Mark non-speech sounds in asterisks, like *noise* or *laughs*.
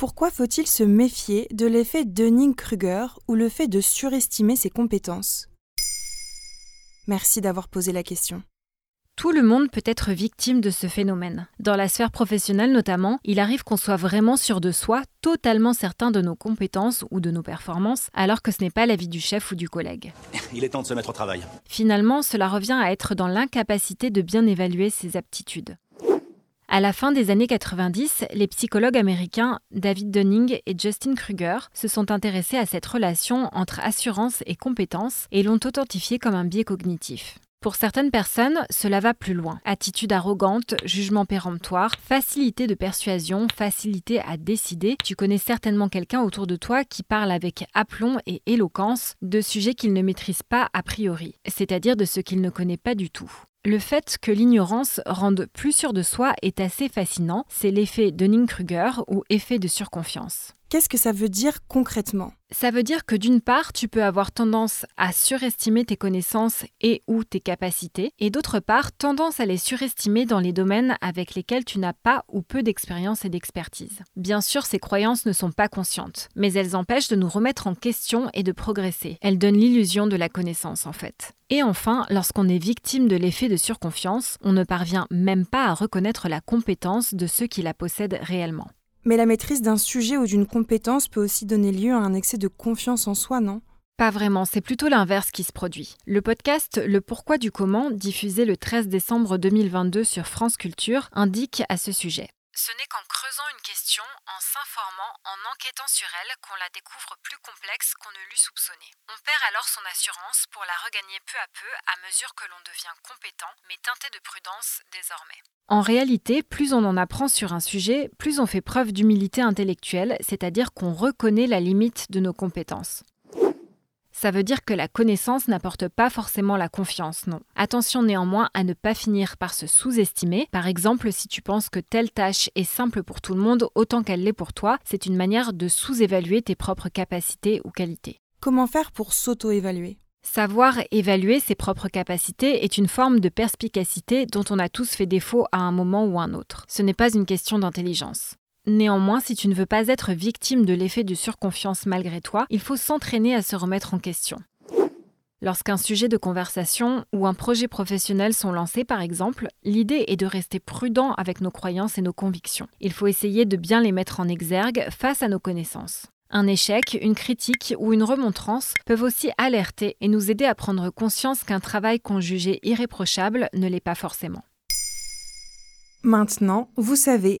Pourquoi faut-il se méfier de l'effet Dunning-Kruger ou le fait de surestimer ses compétences? Merci d'avoir posé la question. Tout le monde peut être victime de ce phénomène. Dans la sphère professionnelle notamment, il arrive qu'on soit vraiment sûr de soi, totalement certain de nos compétences ou de nos performances, alors que ce n'est pas l'avis du chef ou du collègue. *laughs* Il est temps de se mettre au travail. Finalement, cela revient à être dans l'incapacité de bien évaluer ses aptitudes. À la fin des années 90, les psychologues américains David Dunning et Justin Kruger se sont intéressés à cette relation entre assurance et compétence et l'ont authentifiée comme un biais cognitif. Pour certaines personnes, cela va plus loin. Attitude arrogante, jugement péremptoire, facilité de persuasion, facilité à décider. Tu connais certainement quelqu'un autour de toi qui parle avec aplomb et éloquence de sujets qu'il ne maîtrise pas a priori, c'est-à-dire de ce qu'il ne connaît pas du tout. Le fait que l'ignorance rende plus sûr de soi est assez fascinant, c'est l'effet Dunning-Kruger ou effet de surconfiance. Qu'est-ce que ça veut dire concrètement? Ça veut dire que d'une part, tu peux avoir tendance à surestimer tes connaissances et ou tes capacités, et d'autre part, tendance à les surestimer dans les domaines avec lesquels tu n'as pas ou peu d'expérience et d'expertise. Bien sûr, ces croyances ne sont pas conscientes, mais elles empêchent de nous remettre en question et de progresser. Elles donnent l'illusion de la connaissance en fait. Et enfin, lorsqu'on est victime de l'effet de surconfiance, on ne parvient même pas à reconnaître la compétence de ceux qui la possèdent réellement. Mais la maîtrise d'un sujet ou d'une compétence peut aussi donner lieu à un excès de confiance en soi, non? Pas vraiment, c'est plutôt l'inverse qui se produit. Le podcast Le pourquoi du comment, diffusé le 13 décembre 2022 sur France Culture, indique à ce sujet. Ce n'est qu'en creusant une question, en s'informant, en enquêtant sur elle, qu'on la découvre plus complexe qu'on ne l'eût soupçonnée. On perd alors son assurance pour la regagner peu à peu à mesure que l'on devient compétent, mais teinté de prudence désormais. En réalité, plus on en apprend sur un sujet, plus on fait preuve d'humilité intellectuelle, c'est-à-dire qu'on reconnaît la limite de nos compétences. Ça veut dire que la connaissance n'apporte pas forcément la confiance, non. Attention néanmoins à ne pas finir par se sous-estimer. Par exemple, si tu penses que telle tâche est simple pour tout le monde autant qu'elle l'est pour toi, c'est une manière de sous-évaluer tes propres capacités ou qualités. Comment faire pour s'auto-évaluer? Savoir évaluer ses propres capacités est une forme de perspicacité dont on a tous fait défaut à un moment ou un autre. Ce n'est pas une question d'intelligence. Néanmoins, si tu ne veux pas être victime de l'effet de surconfiance malgré toi, il faut s'entraîner à se remettre en question. Lorsqu'un sujet de conversation ou un projet professionnel sont lancés, par exemple, l'idée est de rester prudent avec nos croyances et nos convictions. Il faut essayer de bien les mettre en exergue face à nos connaissances. Un échec, une critique ou une remontrance peuvent aussi alerter et nous aider à prendre conscience qu'un travail qu'on jugeait irréprochable ne l'est pas forcément. Maintenant, vous savez,